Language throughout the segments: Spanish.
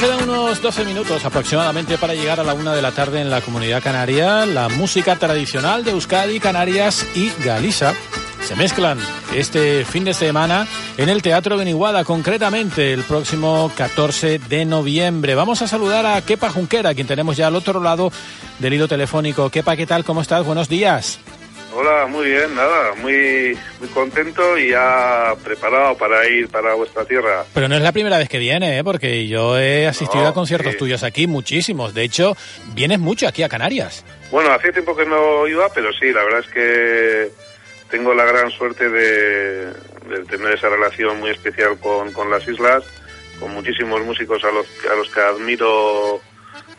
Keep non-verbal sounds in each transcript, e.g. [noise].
Faltamos 12 minutos aproximadamente para llegar a la una de la tarde en la comunidad canaria. La música tradicional de Euskadi, Canarias y Galicia se mezclan este fin de semana en el Teatro Beniguada, concretamente el próximo 14 de noviembre. Vamos a saludar a Kepa Junquera, quien tenemos ya al otro lado del hilo telefónico. Kepa, ¿qué tal? ¿Cómo estás? Buenos días. Hola, muy bien, nada, muy, muy contento y ya preparado para ir para vuestra tierra. Pero no es la primera vez que viene, ¿eh? porque yo he asistido a conciertos tuyos aquí, muchísimos. De hecho, vienes mucho aquí a Canarias. Bueno, hace tiempo que no iba, pero sí, la verdad es que tengo la gran suerte de, tener esa relación muy especial con, con, las islas, con muchísimos músicos a los, a los que admiro,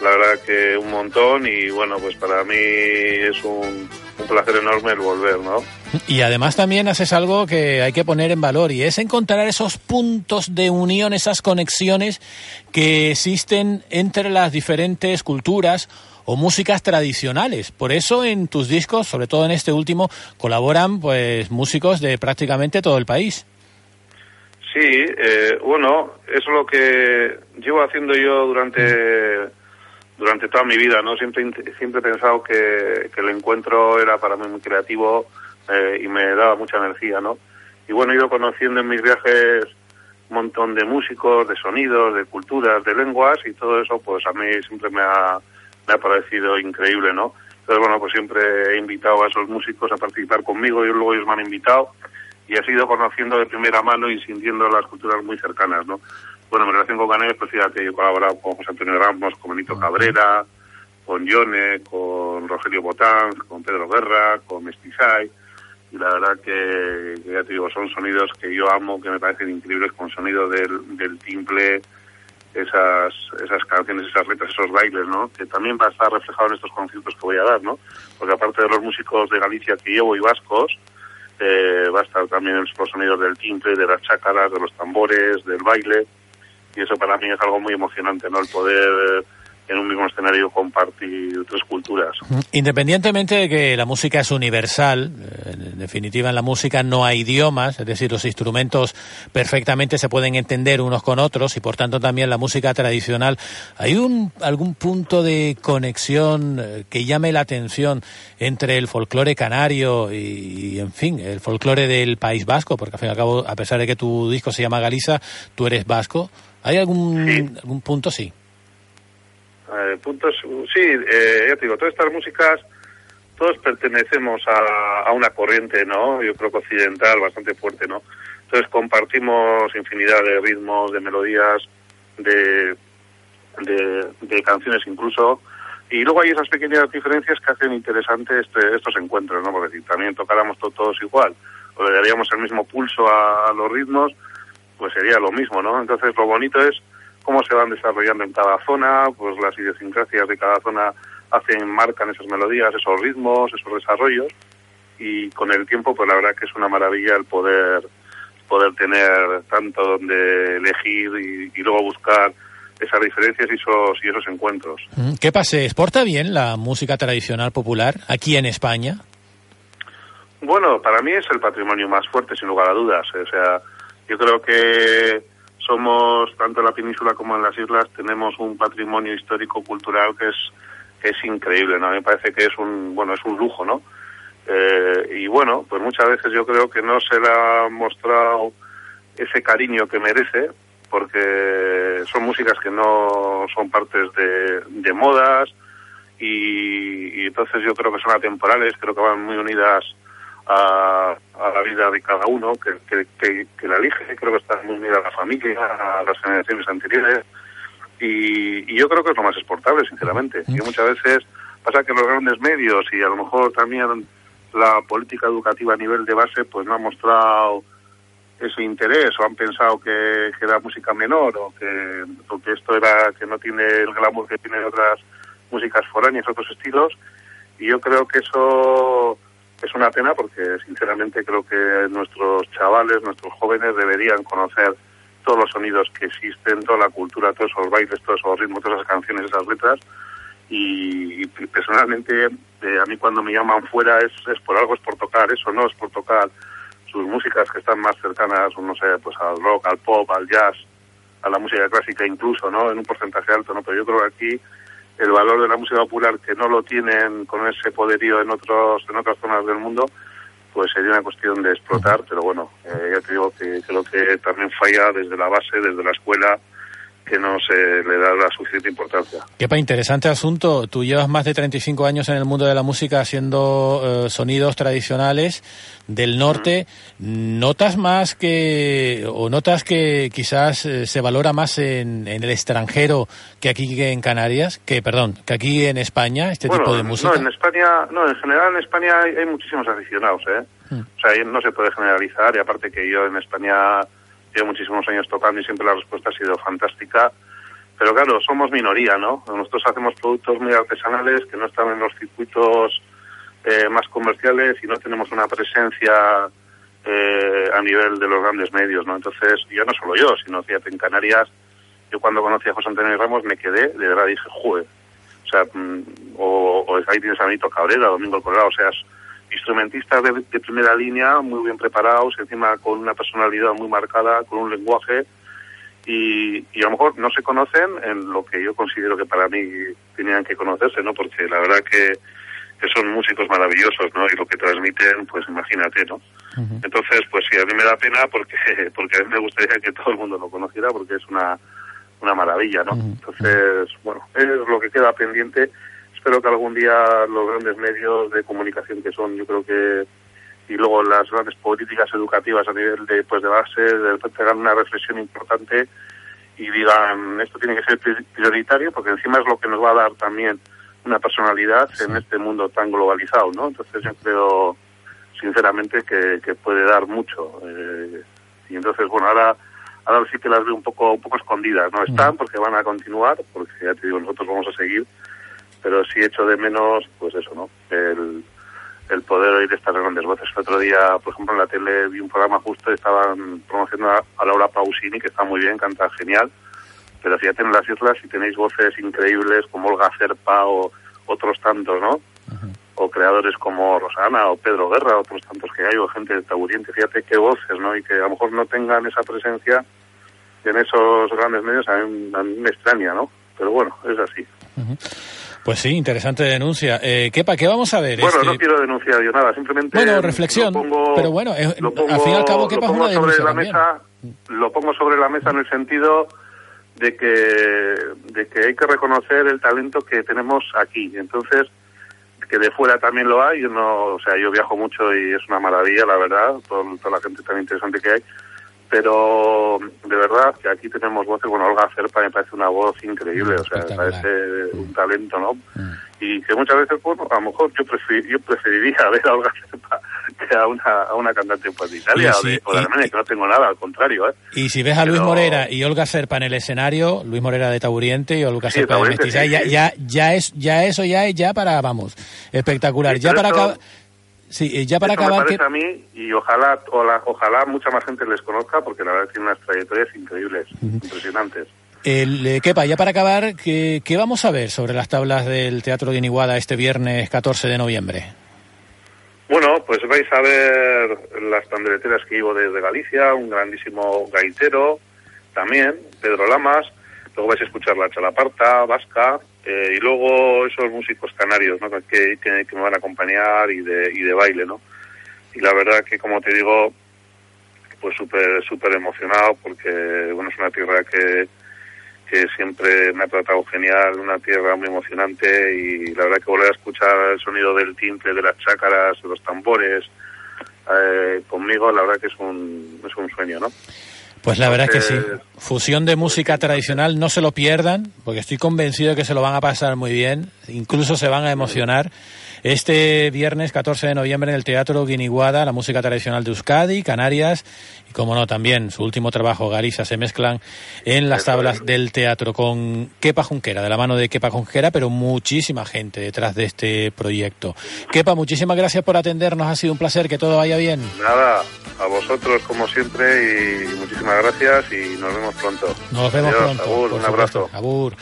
la verdad que un montón y bueno, pues para mí es un, un placer enorme el volver, ¿no? Y además también haces algo que hay que poner en valor y es encontrar esos puntos de unión, esas conexiones que existen entre las diferentes culturas o músicas tradicionales. Por eso en tus discos, sobre todo en este último, colaboran pues músicos de prácticamente todo el país. Sí, eh, bueno, eso es lo que llevo haciendo yo durante durante toda mi vida, ¿no? Siempre siempre he pensado que, que el encuentro era para mí muy creativo eh, y me daba mucha energía, ¿no? Y bueno, he ido conociendo en mis viajes un montón de músicos, de sonidos, de culturas, de lenguas y todo eso, pues a mí siempre me ha, me ha parecido increíble, ¿no? Entonces, bueno, pues siempre he invitado a esos músicos a participar conmigo y luego ellos me han invitado y he sido conociendo de primera mano y sintiendo las culturas muy cercanas, ¿no? Bueno, en relación con Canarias, pues fíjate, yo he colaborado con José Antonio Ramos, con Benito Cabrera, con Yone, con Rogelio Botán, con Pedro Guerra, con Mestizay, y la verdad que, ya te digo, son sonidos que yo amo, que me parecen increíbles, con sonido del, del timple, esas, esas canciones, esas letras, esos bailes, ¿no? Que también va a estar reflejado en estos conciertos que voy a dar, ¿no? Porque aparte de los músicos de Galicia que llevo y vascos, eh, va a estar también los sonidos del timbre, de las chácaras, de los tambores, del baile, y eso para mí es algo muy emocionante, ¿no? El poder en un mismo escenario compartir tres culturas. Independientemente de que la música es universal, eh, en definitiva en la música no hay idiomas, es decir, los instrumentos perfectamente se pueden entender unos con otros y por tanto también la música tradicional, ¿hay un, algún punto de conexión eh, que llame la atención entre el folclore canario y, en fin, el folclore del País Vasco? Porque al fin y al cabo, a pesar de que tu disco se llama Galiza, tú eres vasco. ¿Hay algún, algún punto? Sí. Eh, puntos, sí, eh, ya te digo, todas estas músicas, todos pertenecemos a, a, una corriente, ¿no? Yo creo que occidental, bastante fuerte, ¿no? Entonces compartimos infinidad de ritmos, de melodías, de, de, de canciones incluso, y luego hay esas pequeñas diferencias que hacen interesantes este, estos encuentros, ¿no? Porque si también tocáramos todos igual, o le daríamos el mismo pulso a, a los ritmos, pues sería lo mismo, ¿no? Entonces lo bonito es cómo se van desarrollando en cada zona, pues las idiosincrasias de cada zona hacen, marcan esas melodías, esos ritmos, esos desarrollos, y con el tiempo, pues la verdad que es una maravilla el poder poder tener tanto donde elegir y, y luego buscar esas diferencias y esos, y esos encuentros. ¿Qué pase? ¿Exporta bien la música tradicional popular aquí en España? Bueno, para mí es el patrimonio más fuerte, sin lugar a dudas. O sea, yo creo que somos, tanto en la península como en las islas, tenemos un patrimonio histórico cultural que es, es increíble, ¿no? Me parece que es un, bueno, es un lujo, ¿no? Eh, y bueno, pues muchas veces yo creo que no se le ha mostrado ese cariño que merece, porque son músicas que no son partes de, de modas, y, y entonces yo creo que son atemporales, creo que van muy unidas a, a, la vida de cada uno que, que, que, que, la elige. Creo que está muy unida a la familia, a las generaciones anteriores. Y, y yo creo que es lo más exportable, sinceramente. Y muchas veces pasa que los grandes medios y a lo mejor también la política educativa a nivel de base pues no ha mostrado ese interés o han pensado que, que era música menor o que, o que esto era que no tiene el glamour que tienen otras músicas foráneas, otros estilos. Y yo creo que eso es una pena porque sinceramente creo que nuestros chavales, nuestros jóvenes deberían conocer todos los sonidos que existen, toda la cultura, todos esos bailes, todos esos ritmos, todas esas canciones, esas letras. Y, personalmente, eh, a mí cuando me llaman fuera es, es por algo, es por tocar eso, no es por tocar sus músicas que están más cercanas, no sé, pues al rock, al pop, al jazz, a la música clásica incluso, ¿no? En un porcentaje alto, ¿no? Pero yo creo que aquí el valor de la música popular que no lo tienen con ese poderío en otros en otras zonas del mundo pues sería una cuestión de explotar pero bueno eh, ya te digo que creo que también falla desde la base desde la escuela que no se le da la suficiente importancia. Quepa, interesante asunto. Tú llevas más de 35 años en el mundo de la música haciendo eh, sonidos tradicionales del norte. ¿Notas más que, o notas que quizás eh, se valora más en, el extranjero que aquí en Canarias? Que, perdón, que aquí en España, este tipo de música. No, en España, no, en general en España hay, muchísimos aficionados, ¿eh? Hmm. O sea, no se puede generalizar y aparte que yo en España muchísimos años tocando y siempre la respuesta ha sido fantástica. Pero claro, somos minoría, ¿no? Nosotros hacemos productos muy artesanales que no están en los circuitos eh, más comerciales y no tenemos una presencia eh, a nivel de los grandes medios, ¿no? Entonces, ya no solo yo, sino fíjate, en Canarias, yo cuando conocí a José Antonio Ramos me quedé, de verdad dije, jue, o sea, mm, o, ahí tienes a Benito Cabrera, Domingo Colorado, o sea, instrumentistas de, primera línea, muy bien preparados, encima con una personalidad muy marcada, con un lenguaje, y, y, a lo mejor no se conocen en lo que yo considero que para mí tenían que conocerse, ¿no? Porque la verdad que, que son músicos maravillosos, ¿no? Y lo que transmiten, pues imagínate, ¿no? Entonces, pues sí, a mí me da pena porque, [laughs] porque a mí me gustaría que todo el mundo lo conociera porque es una, una maravilla, ¿no? Entonces, bueno, es lo que queda pendiente espero que algún día los grandes medios de comunicación que son, yo creo que, y luego las grandes políticas educativas a nivel de, pues de base, de hagan una reflexión importante y digan, esto tiene que ser prioritario porque encima es lo que nos va a dar también una personalidad en este mundo tan globalizado, ¿no? Entonces yo creo, sinceramente, que, que puede dar mucho. Eh, y entonces, bueno, ahora ahora sí que las veo un poco un poco escondidas, ¿no? Están porque van a continuar, porque ya te digo, nosotros vamos a seguir, pero sí echo de menos, pues eso, ¿no? El, el poder oír estas grandes voces. El otro día, por ejemplo, en la tele vi un programa justo, estaban promocionando a, Laura Pausini, que está muy bien, canta genial, pero fíjate en las islas si tenéis voces increíbles como Olga Cerpa o otros tantos, ¿no? O creadores como Rosana o Pedro Guerra, otros tantos que hay, o gente de Taburiente, fíjate qué voces, ¿no? Y que a lo mejor no tengan esa presencia en esos grandes medios, a mí, me extraña, ¿no? Pero bueno, es así. Pues sí, interesante denuncia. Eh, ¿qué, ¿Qué vamos a ver? Bueno, no quiero denunciar yo nada, simplemente... Bueno, reflexión, pero bueno, al fin y al cabo, ¿qué pasa una sobre la mesa, Lo pongo sobre la mesa en el sentido de que, de que hay que reconocer el talento que tenemos aquí. Entonces, que de fuera también lo hay. Yo no, o sea, yo viajo mucho y es una maravilla, la verdad, toda la gente tan interesante que hay pero de verdad que aquí tenemos voces, bueno, Olga Cerpa me parece una voz increíble, o sea, me parece un talento, ¿no? Mm. Y que muchas veces, bueno, a lo mejor yo, yo preferiría [laughs] ver a Olga Cerpa que a una, a una cantante pues, de Italia o de, Alemania, que no tengo nada, al contrario, ¿eh? Y si ves a Luis Morera y Olga Serpa en el escenario, Luis Morera de Tauriente y Olga Serpa de Mestiza, ya, ya, ya, es, ya eso ya es ya para, vamos, espectacular, ya para acabar Sí, ya para acabar. Me parece a mí, y ojalá, ojalá mucha más gente les conozca, porque la verdad tiene unas trayectorias increíbles, impresionantes. El, eh, Kepa, ya para acabar, ¿qué, ¿qué, vamos a ver sobre las tablas del Teatro de Iniguada este viernes 14 de noviembre? Bueno, pues vais a ver las pandereteras que llevo desde Galicia, un grandísimo gaitero también, Pedro Lamas, luego vais a escuchar la chalaparta vasca, eh, y luego esos músicos canarios ¿no? que, que, me van a acompañar y de, y de baile, ¿no? Y la verdad que, como te digo, pues súper súper emocionado porque, bueno, es una tierra que, que siempre me ha tratado genial, una tierra muy emocionante y la verdad que volver a escuchar el sonido del timple, de las chácaras, de los tambores, eh, conmigo, la verdad que es un, es un sueño, ¿no? Pues la verdad es que sí. Fusión de música tradicional, no se lo pierdan, porque estoy convencido de que se lo van a pasar muy bien, incluso se van a emocionar. Este viernes 14 de noviembre en el Teatro Guiniguada, la música tradicional de Euskadi, Canarias y, como no, también su último trabajo, Garisa, se mezclan en las tablas del teatro con Kepa Junquera, de la mano de Kepa Junquera, pero muchísima gente detrás de este proyecto. Kepa, muchísimas gracias por atendernos, ha sido un placer, que todo vaya bien. Nada, a vosotros como siempre y muchísimas gracias y nos vemos pronto. Nos vemos pronto. un abrazo. Abur.